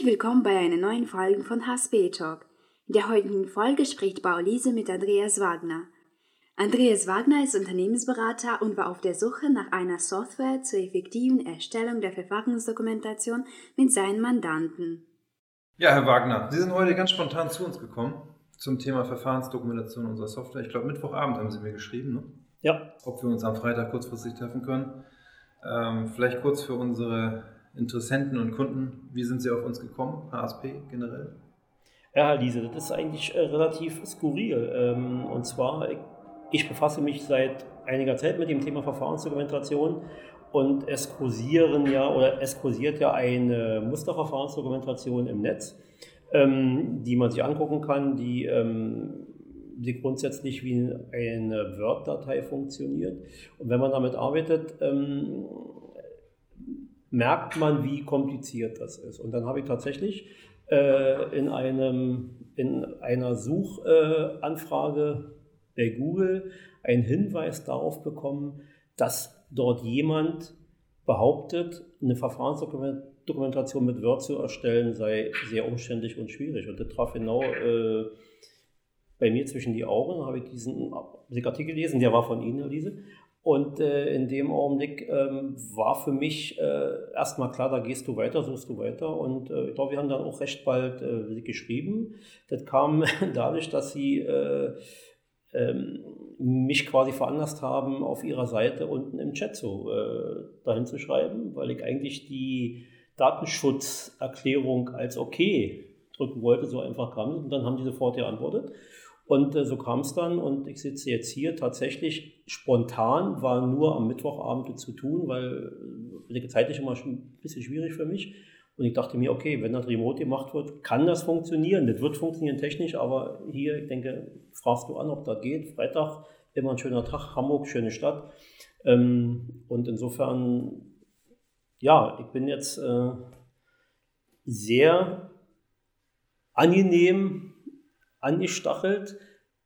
Herzlich willkommen bei einer neuen Folge von HSP Talk. In der heutigen Folge spricht Paulise mit Andreas Wagner. Andreas Wagner ist Unternehmensberater und war auf der Suche nach einer Software zur effektiven Erstellung der Verfahrensdokumentation mit seinen Mandanten. Ja, Herr Wagner, Sie sind heute ganz spontan zu uns gekommen zum Thema Verfahrensdokumentation unserer Software. Ich glaube, Mittwochabend haben Sie mir geschrieben, ne? Ja. Ob wir uns am Freitag kurzfristig treffen können. Ähm, vielleicht kurz für unsere Interessenten und Kunden, wie sind Sie auf uns gekommen, HSP generell? Ja, Liese, das ist eigentlich äh, relativ skurril. Ähm, und zwar, ich befasse mich seit einiger Zeit mit dem Thema Verfahrensdokumentation und es kursieren ja oder es kursiert ja eine Musterverfahrensdokumentation im Netz, ähm, die man sich angucken kann, die, ähm, die grundsätzlich wie eine Word-Datei funktioniert. Und wenn man damit arbeitet, merkt man, wie kompliziert das ist. Und dann habe ich tatsächlich äh, in, einem, in einer Suchanfrage bei Google einen Hinweis darauf bekommen, dass dort jemand behauptet, eine Verfahrensdokumentation mit Word zu erstellen sei sehr umständlich und schwierig. Und das traf genau äh, bei mir zwischen die Augen. Habe ich diesen Artikel gelesen, der war von Ihnen, Elise. Und äh, in dem Augenblick ähm, war für mich äh, erstmal klar, da gehst du weiter, suchst du weiter. Und äh, ich glaube, wir haben dann auch recht bald äh, geschrieben. Das kam dadurch, dass sie äh, ähm, mich quasi veranlasst haben, auf ihrer Seite unten im Chat so äh, dahin zu schreiben, weil ich eigentlich die Datenschutzerklärung als okay drücken wollte, so einfach kam. Und dann haben die sofort geantwortet. Und äh, so kam es dann und ich sitze jetzt hier tatsächlich spontan, war nur am Mittwochabend zu tun, weil äh, zeitlich immer schon ein bisschen schwierig für mich. Und ich dachte mir, okay, wenn das remote gemacht wird, kann das funktionieren. Das wird funktionieren technisch, aber hier, ich denke, fragst du an, ob das geht. Freitag, immer ein schöner Tag, Hamburg, schöne Stadt. Ähm, und insofern, ja, ich bin jetzt äh, sehr angenehm angestachelt,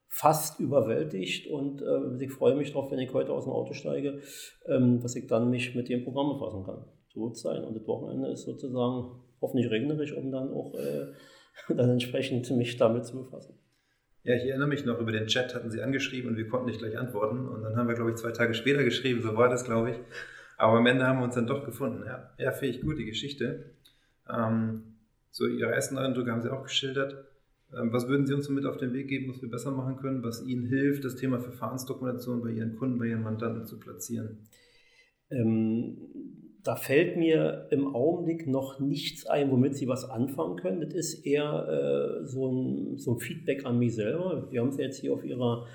fast überwältigt und äh, ich freue mich darauf, wenn ich heute aus dem Auto steige, ähm, dass ich dann mich mit dem Programm befassen kann. So wird es sein. Und das Wochenende ist sozusagen hoffentlich regnerisch, um dann auch äh, dann entsprechend mich damit zu befassen. Ja, ich erinnere mich noch, über den Chat hatten Sie angeschrieben und wir konnten nicht gleich antworten. Und dann haben wir, glaube ich, zwei Tage später geschrieben, so war das, glaube ich. Aber am Ende haben wir uns dann doch gefunden. Ja, ja finde ich gut, die Geschichte. Ähm, so, Ihre ersten Eindrücke haben Sie auch geschildert. Ähm, was würden Sie uns so mit auf den Weg geben, was wir besser machen können, was Ihnen hilft, das Thema Verfahrensdokumentation bei Ihren Kunden, bei Ihren Mandanten zu platzieren? Ähm, da fällt mir im Augenblick noch nichts ein, womit Sie was anfangen können. Das ist eher äh, so, ein, so, ein, Feedback an mich selber. Wir haben es jetzt hier auf Ihrer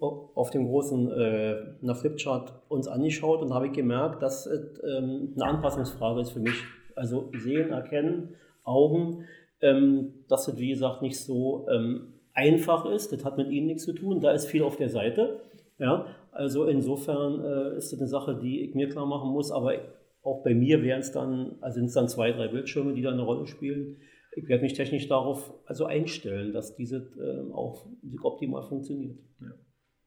auf dem großen äh, Flipchart uns angeschaut und habe ich gemerkt, dass es ähm, eine Anpassungsfrage ist für mich. Also sehen, erkennen, Augen, ähm, dass das, wie gesagt, nicht so ähm, einfach ist. Das hat mit Ihnen nichts zu tun. Da ist viel auf der Seite. Ja, also insofern äh, ist das eine Sache, die ich mir klar machen muss. Aber auch bei mir wären es dann, also sind es dann zwei, drei Bildschirme, die da eine Rolle spielen. Ich werde mich technisch darauf also einstellen, dass diese äh, auch optimal funktioniert. Ja.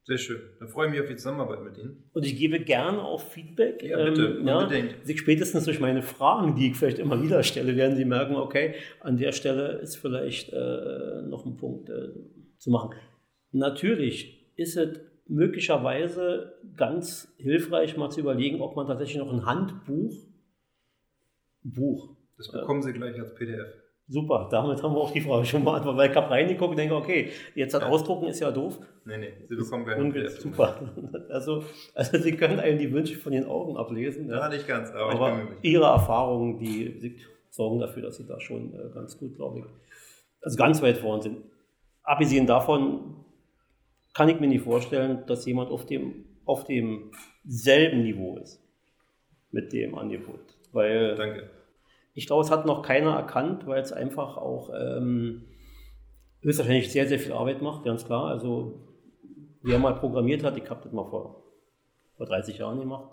Sehr schön. Da freue ich mich auf die Zusammenarbeit mit Ihnen. Und ich gebe gerne auch Feedback. Ja, bitte, ähm, unbedingt. Ja, spätestens durch meine Fragen, die ich vielleicht immer wieder stelle, werden Sie merken, okay, an der Stelle ist vielleicht äh, noch ein Punkt äh, zu machen. Natürlich ist es möglicherweise ganz hilfreich, mal zu überlegen, ob man tatsächlich noch ein Handbuch, Buch. Das bekommen Sie gleich als PDF. Super, damit haben wir auch die Frage schon beantwortet, weil ich habe reingeguckt und denke, okay, jetzt hat Ausdrucken ist ja doof. Nee, nee, Sie bekommen gleich ein Super. Also, also Sie können einem die Wünsche von den Augen ablesen. Ja, ja nicht ganz, aber, aber Ihre Erfahrungen, die sorgen dafür, dass Sie da schon äh, ganz gut, glaube ich, also ganz weit vorne sind. Abgesehen davon kann ich mir nicht vorstellen, dass jemand auf dem auf demselben Niveau ist mit dem Angebot. Weil Danke ich glaube, es hat noch keiner erkannt, weil es einfach auch ähm, höchstwahrscheinlich sehr, sehr viel Arbeit macht, ganz klar. Also, wer mal programmiert hat, ich habe das mal vor, vor 30 Jahren gemacht,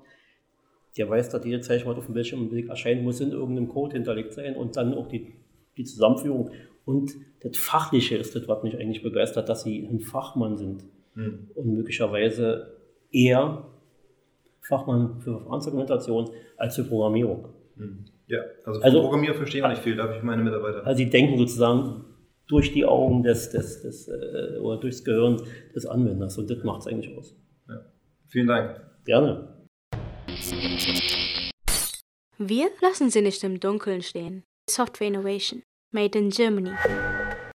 der weiß, dass jede Zeichnung auf dem Bildschirm erscheinen muss, in irgendeinem Code hinterlegt sein und dann auch die, die Zusammenführung. Und das Fachliche ist das, was mich eigentlich begeistert, dass sie ein Fachmann sind mhm. und möglicherweise eher Fachmann für Verfahrensdokumentation als für Programmierung. Mhm. Ja, also vom Also- Programmieren verstehe ich auch nicht viel, darf ich meine Mitarbeiter. Also sie denken sozusagen durch die Augen des, des, des äh, oder durchs Gehirn des Anwenders und das macht es eigentlich aus. Vielen Dank. Gerne. Wir lassen sie nicht im Dunkeln stehen. Software Innovation, made in Germany.